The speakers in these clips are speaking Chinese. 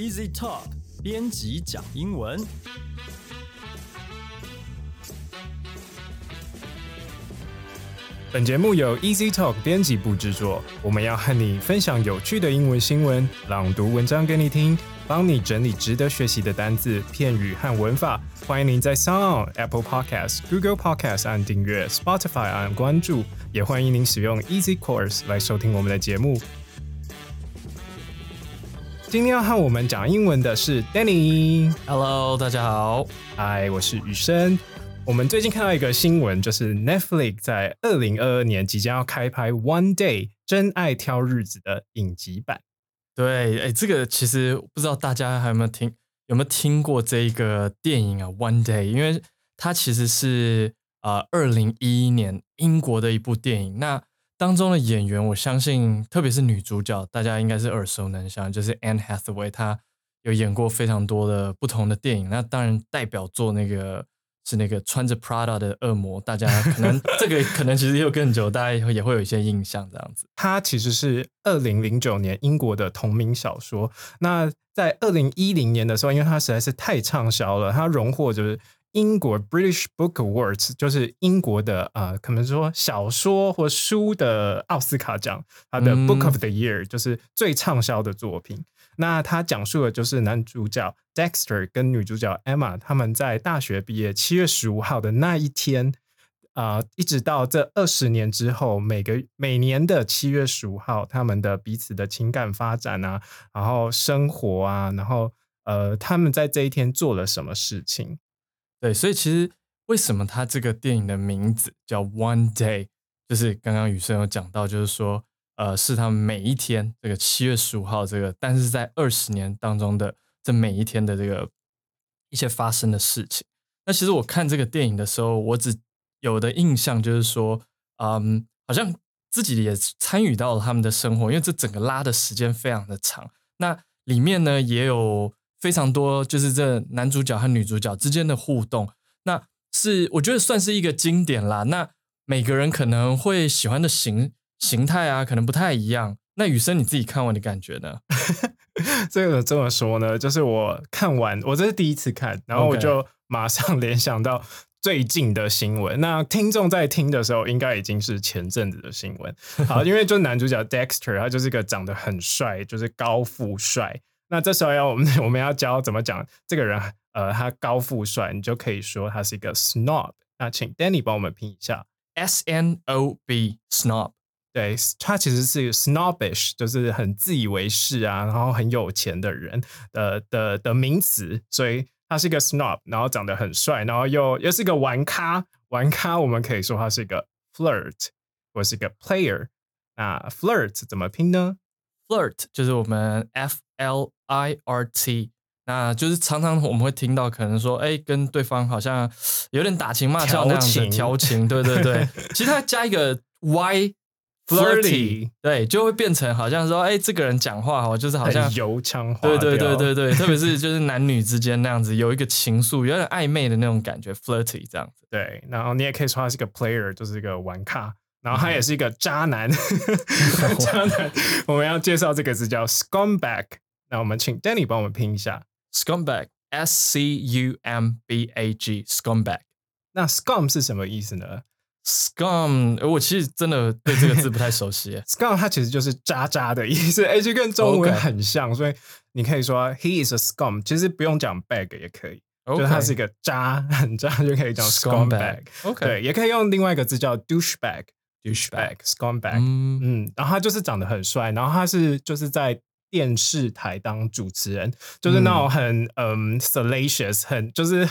Easy Talk 编辑讲英文。本节目由 Easy Talk 编辑部制作，我们要和你分享有趣的英文新闻，朗读文章给你听，帮你整理值得学习的单字、片语和文法。欢迎您在 Sound、Apple Podcasts、Google Podcasts 按订阅，Spotify 按关注，也欢迎您使用 Easy Course 来收听我们的节目。今天要和我们讲英文的是 Danny。Hello，大家好。嗨，我是雨生。我们最近看到一个新闻，就是 Netflix 在二零二二年即将要开拍《One Day 真爱挑日子》的影集版。对，哎，这个其实不知道大家还有没有听，有没有听过这一个电影啊，《One Day》，因为它其实是呃二零一一年英国的一部电影。那当中的演员，我相信特别是女主角，大家应该是耳熟能详，就是 Anne Hathaway，她有演过非常多的不同的电影。那当然代表作那个是那个穿着 Prada 的恶魔，大家可能 这个可能其实又更久，大家也会有一些印象这样子。它其实是二零零九年英国的同名小说。那在二零一零年的时候，因为它实在是太畅销了，它荣获就是英国 British Book Awards，就是英国的呃，可能说小说或书的奥斯卡奖，它的嗯 Book of the Year 就是最畅销的作品。那它讲述的就是男主角 Dexter 跟女主角 Emma 他们在大学毕业七月十五号的那一天，啊、一直到这二十年之后，每个每年的七月十五号，他们的彼此的情感发展啊，然后生活啊，然后呃，他们在这一天做了什么事情？对，所以其实为什么它这个电影的名字叫 One Day，就是刚刚雨生有讲到，就是说，呃，是他们每一天这个七月十五号这个，但是在二十年当中的这每一天的这个一些发生的事情。那其实我看这个电影的时候，我只有的印象就是说，嗯，好像自己也参与到了他们的生活，因为这整个拉的时间非常的长。那里面呢也有非常多，就是这男主角和女主角之间的互动，那是我觉得算是一个经典啦。那每个人可能会喜欢的形形态啊，可能不太一样。那雨生你自己看完的感觉呢？这个这么说呢，就是我看完，我这是第一次看，然后我就马上 联想到最近的新闻。那听众在听的时候，应该已经是前阵子的新闻。好，因为就男主角 Dexter，他就是一个长得很帅，就是高富帅。那这时候要我们 我们要教怎么讲这个人，呃，他高富帅，你就可以说他是一个 snob。那请 Danny 帮我们拼一下。S N O B snob。对，他其实是 snobbish，就是很自以为是啊，然后很有钱的人的的的名词，所以他是一个 snob，然后长得很帅，然后又又是个玩咖，玩咖我们可以说他是一个 flirt 或是一个 player。那 flirt 怎么拼呢？flirt 就是我们 F L I R T，那就是常常我们会听到，可能说，哎，跟对方好像有点打情骂俏那样子调情情，对对对。其实它加一个 Y Flirty 对，就会变成好像说，哎，这个人讲话哦，就是好像油腔滑对对对对对，特别是 就是男女之间那样子有一个情愫，有点暧昧的那种感觉，flirty 这样子。对，然后你也可以说他是个 player，就是一个玩咖，然后他嗯也是一个渣男。渣男，我们要介绍这个字叫 scumbag。那我们请 Danny 帮我们拼一下。scumbag，S C U M B A G，scumbag。那 scum 是什么意思呢 scum，呃我其实真的对这个字不太熟悉。scum 它其实就是渣渣的意思，而且跟中文很像所以你可以说 he is a scum，其实不用讲 bag 也可以就是他是一个渣，很渣就可以讲 scumbag。OK，对，也可以用另外一个字叫 douchebag。douchebag。scumbag，嗯，嗯，然后他就是长得很帅，然后他是就是在电视台当主持人，就是那种很嗯 salacious，很就是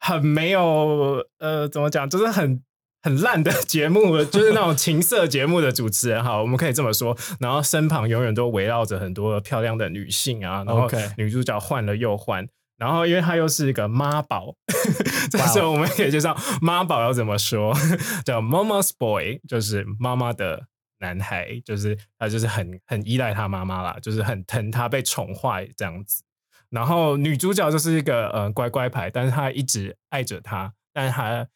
很没有呃怎么讲，就是很很烂的节目，就是那种情色节目的主持人哈，我们可以这么说。然后身旁永远都围绕着很多漂亮的女性啊，然后女主角换了又换。然后，因为他又是一个妈宝，这时候我们可以介绍妈宝要怎么说，叫 mama's boy，就是妈妈的男孩，就是他就是很很依赖他妈妈啦，就是很疼他，被宠坏这样子。然后女主角就是一个呃乖乖牌，但是她一直爱着他，但是她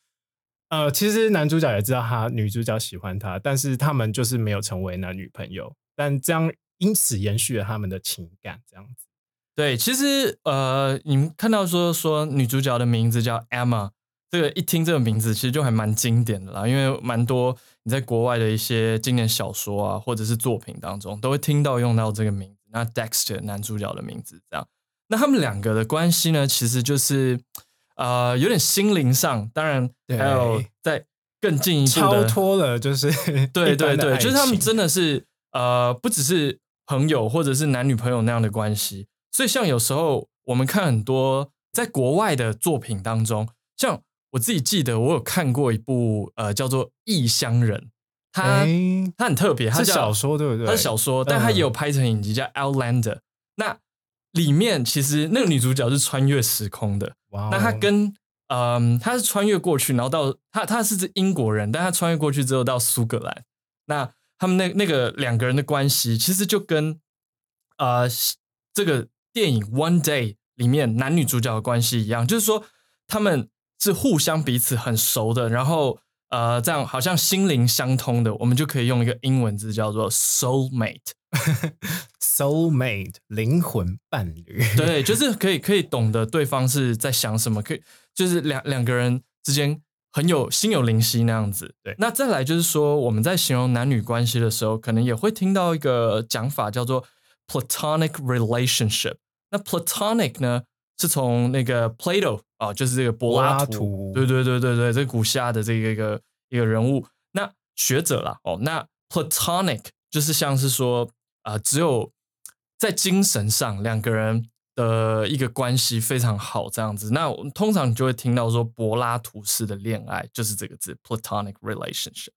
呃其实男主角也知道他女主角喜欢他，但是他们就是没有成为男女朋友，但这样因此延续了他们的情感，这样子。对，其实呃，你们看到说说女主角的名字叫 Emma，这个一听这个名字其实就还蛮经典的啦，因为蛮多你在国外的一些经典小说啊，或者是作品当中都会听到用到这个名字。那 Dexter 男主角的名字这样，那他们两个的关系呢，其实就是呃有点心灵上，当然还有在更进一步超脱了，就是对对对，就是他们真的是呃不只是朋友或者是男女朋友那样的关系。所以像有时候我们看很多在国外的作品当中，像我自己记得我有看过一部呃叫做《异乡人》。他他很特别，他是小说对不对？他是小说，但他也有拍成影集叫《Outlander》。那里面其实那个女主角是穿越时空的。那他跟嗯，他是穿越过去，然后到他他是英国人，但他穿越过去之后到苏格兰。那他们那那个两个人的关系，其实就跟呃这个电影《One Day》里面男女主角的关系一样，就是说他们是互相彼此很熟的，然后。呃，这样好像心灵相通的，我们就可以用一个英文字叫做 soul mate，soul mate 灵魂伴侣。对，就是可以可以懂得对方是在想什么，可以就是两两个人之间很有心有灵犀那样子。对，那再来就是说，我们在形容男女关系的时候，可能也会听到一个讲法叫做 platonic relationship。那 platonic 呢？是从那个 Plato 啊，就是这个柏拉图，对对对对对，这古希腊的这个一个一个人物，那学者啦，哦，那 Platonic 就是像是说啊，只有在精神上两个人的一个关系非常好这样子，那我们通常就会听到说柏拉图式的恋爱就是这个字 Platonic relationship。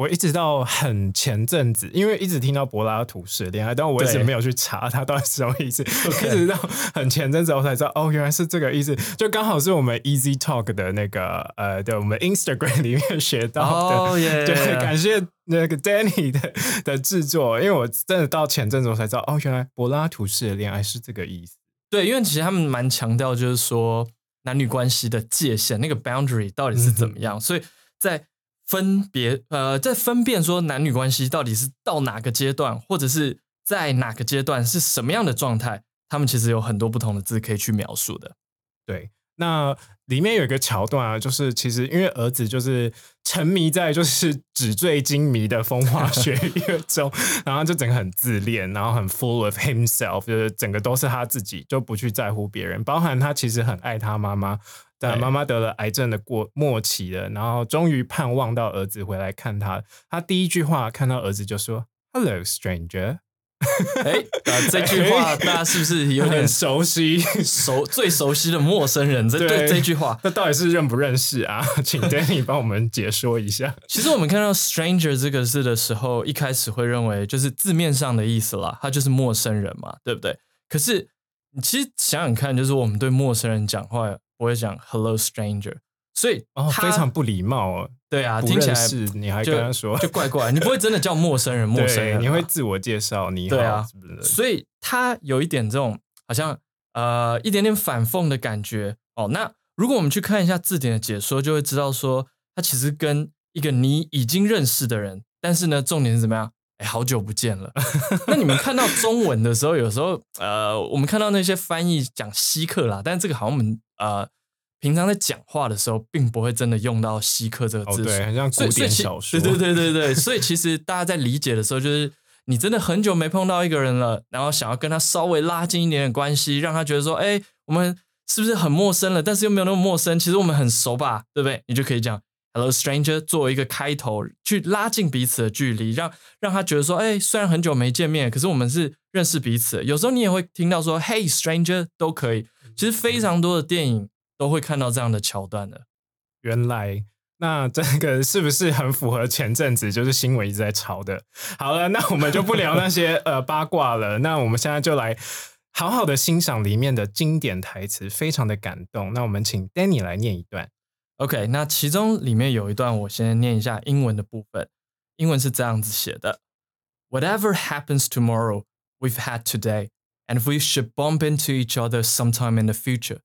我一直到很前阵子，因为一直听到柏拉图式恋爱，但我一直没有去查它到底是什么意思。一直到很前阵子我才知道，哦，原来是这个意思。就刚好是我们 Easy Talk 的那个呃，对，我们 Instagram 里面学到的。对，感谢那个 Danny 的的制作，因为我真的到前阵子我才知道，哦，原来柏拉图式的恋爱是这个意思。对，因为其实他们蛮强调，就是说男女关系的界限，那个 boundary 到底是怎么样，所以在。分别呃，在分辨说男女关系到底是到哪个阶段，或者是在哪个阶段是什么样的状态，他们其实有很多不同的字可以去描述的。对，那里面有一个桥段啊，就是其实因为儿子就是沉迷在就是纸醉金迷的风花雪月中，然后就整个很自恋，然后很 full of himself，就是整个都是他自己，就不去在乎别人，包含他其实很爱他妈妈。但妈妈得了癌症的过末期了，然后终于盼望到儿子回来看他。他第一句话看到儿子就说：“Hello, stranger。”哎，这句话大家是不是有点熟悉？熟最熟悉的陌生人，这对这句话，那到底是认不认识啊？请 Danny 帮我们解说一下。其实我们看到 “stranger” 这个字的时候，一开始会认为就是字面上的意思啦，他就是陌生人嘛，对不对？可是你其实想想看，就是我们对陌生人讲话。我会讲 “Hello, stranger”，所以哦，非常不礼貌哦。对啊，听起来是你还跟他说就怪怪，你不会真的叫陌生人 陌生人，你会自我介绍你好，对啊，所以他有一点这种好像呃一点点反讽的感觉哦。那如果我们去看一下字典的解说，就会知道说他其实跟一个你已经认识的人，但是呢，重点是怎么样？哎，好久不见了。那你们看到中文的时候，有时候呃，我们看到那些翻译讲稀客啦，但是这个好像我们呃，平常在讲话的时候，并不会真的用到稀客这个字，对，很像古典小说。对对对对对，所以其实大家在理解的时候，就是你真的很久没碰到一个人了，然后想要跟他稍微拉近一点点关系，让他觉得说，哎，我们是不是很陌生了？但是又没有那么陌生，其实我们很熟吧，对不对？你就可以讲。Hello, stranger，作为一个开头，去拉近彼此的距离，让让他觉得说，哎，虽然很久没见面，可是我们是认识彼此。有时候你也会听到说，Hey, stranger，都可以。其实非常多的电影都会看到这样的桥段的。原来，那这个是不是很符合前阵子就是新闻一直在炒的？好了，那我们就不聊那些 呃八卦了。那我们现在就来好好的欣赏里面的经典台词，非常的感动。那我们请 Danny 来念一段。OK，那其中里面有一段，我先念一下英文的部分。英文是这样子写的：Whatever happens tomorrow, we've had today, and we should bump into each other sometime in the future,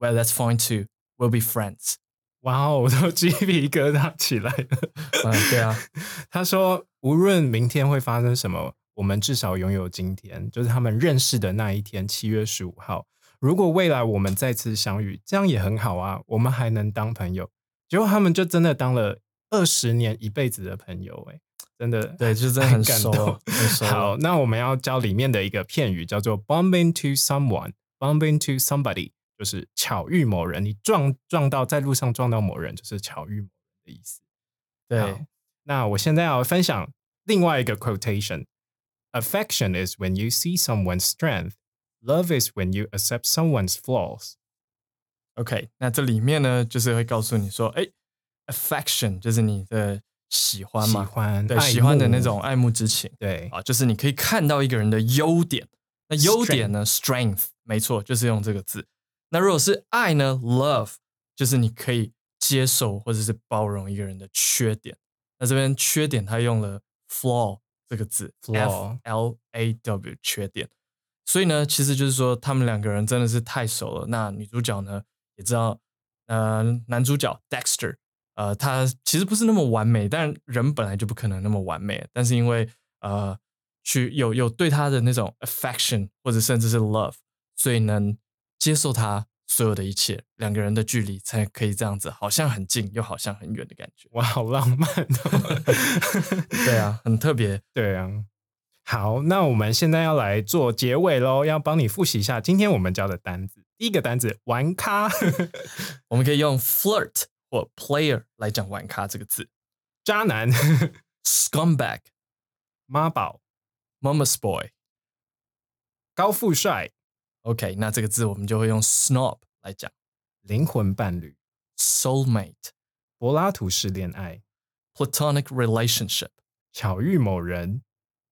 well, that's fine too. We'll be friends. 哇哦，我都鸡皮疙瘩起来了。嗯，对啊。他说，无论明天会发生什么，我们至少拥有今天，就是他们认识的那一天，七月十五号。如果未来我们再次相遇，这样也很好啊，我们还能当朋友。结果他们就真的当了二十年、一辈子的朋友，哎，真的，对，就真的很熟，很熟。好，那我们要教里面的一个片语，叫做 “bump into someone”，“bump into somebody”，就是巧遇某人。你撞撞到在路上撞到某人，就是巧遇某人的意思。对，那我现在要分享另外一个 quotation：“Affection is when you see someone's strength。” Love is when you accept someone's flaws. OK，那这里面呢，就是会告诉你说，哎，affection 就是你的喜欢嘛，喜欢对喜欢的那种爱慕之情，对啊，就是你可以看到一个人的优点。那优点呢，strength，没错，就是用这个字。那如果是爱呢，love，就是你可以接受或者是包容一个人的缺点。那这边缺点，他用了 flaw 这个字，f l a w，缺点。所以呢，其实就是说，他们两个人真的是太熟了。那女主角呢，也知道，呃，男主角 Dexter，呃，他其实不是那么完美，但人本来就不可能那么完美。但是因为呃，去有有对他的那种 affection 或者甚至是 love，所以能接受他所有的一切，两个人的距离才可以这样子，好像很近又好像很远的感觉。哇，好浪漫哦！对啊，很特别。对啊。好，那我们现在要来做结尾喽，要帮你复习一下今天我们教的单字。第一个单字“玩咖”，我们可以用 “flirt” 或 “player” 来讲“玩咖”这个字。渣男 （scumbag）、妈宝 （mama's boy）、高富帅 （OK），那这个字我们就会用 “snob” 来讲。灵魂伴侣 （soulmate）、柏拉图式恋爱 （platonic relationship）、巧遇某人。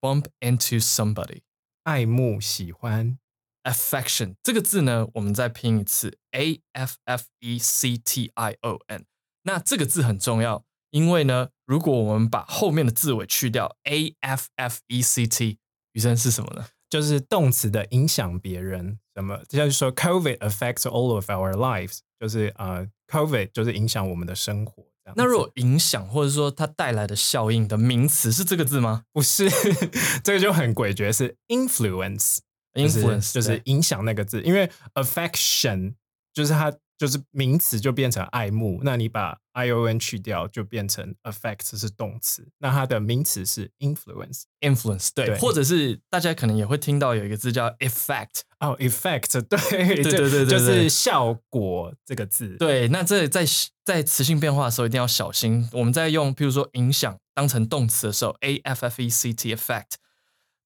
bump into somebody，爱慕、喜欢，affection 这个字呢，我们再拼一次，a f f e c t i o n。那这个字很重要，因为呢，如果我们把后面的字尾去掉，a f f e c t，余生是什么呢？就是动词的影响别人，什么？就是说，COVID affects all of our lives，就是呃，COVID 就是影响我们的生活。那如果影响或者说它带来的效应的名词是这个字吗？不是，这个就很诡谲，是 influence，influence 就是影响那个字，因为 affection 就是它。就是名词就变成爱慕，那你把 i o n 去掉，就变成 affect 是动词。那它的名词是 influence，influence 对，或者是大家可能也会听到有一个字叫 effect 哦，effect 对对对对，就是效果这个字。对，那这在在词性变化的时候一定要小心。我们在用譬如说影响当成动词的时候，a f f e c t effect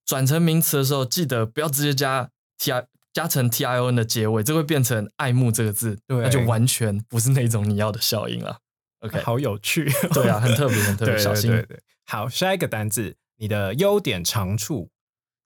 转成名词的时候，记得不要直接加 t i。加成 t i o n 的结尾，这会变成爱慕这个字，那就完全不是那种你要的效应了。OK，好有趣，对啊，很特别，很特别，小心。对对，好，下一个单字，你的优点长处，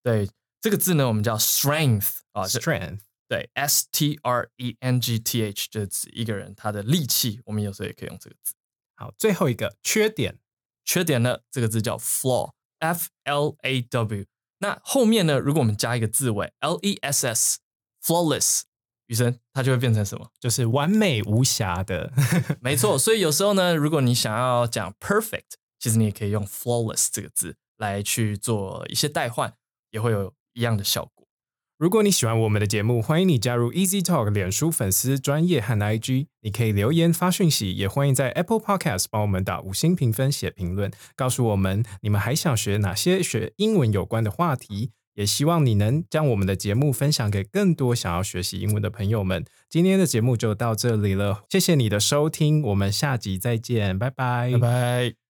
对这个字呢，我们叫 strength 啊，strength，对，s t r e n g t h 就是指一个人他的力气，我们有时候也可以用这个字。好，最后一个缺点，缺点呢，这个字叫 flaw，f l a w。那后面呢？如果我们加一个字尾，l e s s，flawless，雨生它就会变成什么？就是完美无瑕的。没错，所以有时候呢，如果你想要讲 perfect，其实你也可以用 flawless 这个字来去做一些代换，也会有一样的效果。如果你喜欢我们的节目，欢迎你加入 Easy Talk 脸书粉丝专业和 IG，你可以留言发讯息，也欢迎在 Apple Podcast 帮我们打五星评分、写评论，告诉我们你们还想学哪些学英文有关的话题。也希望你能将我们的节目分享给更多想要学习英文的朋友们。今天的节目就到这里了，谢谢你的收听，我们下集再见，拜拜，拜拜。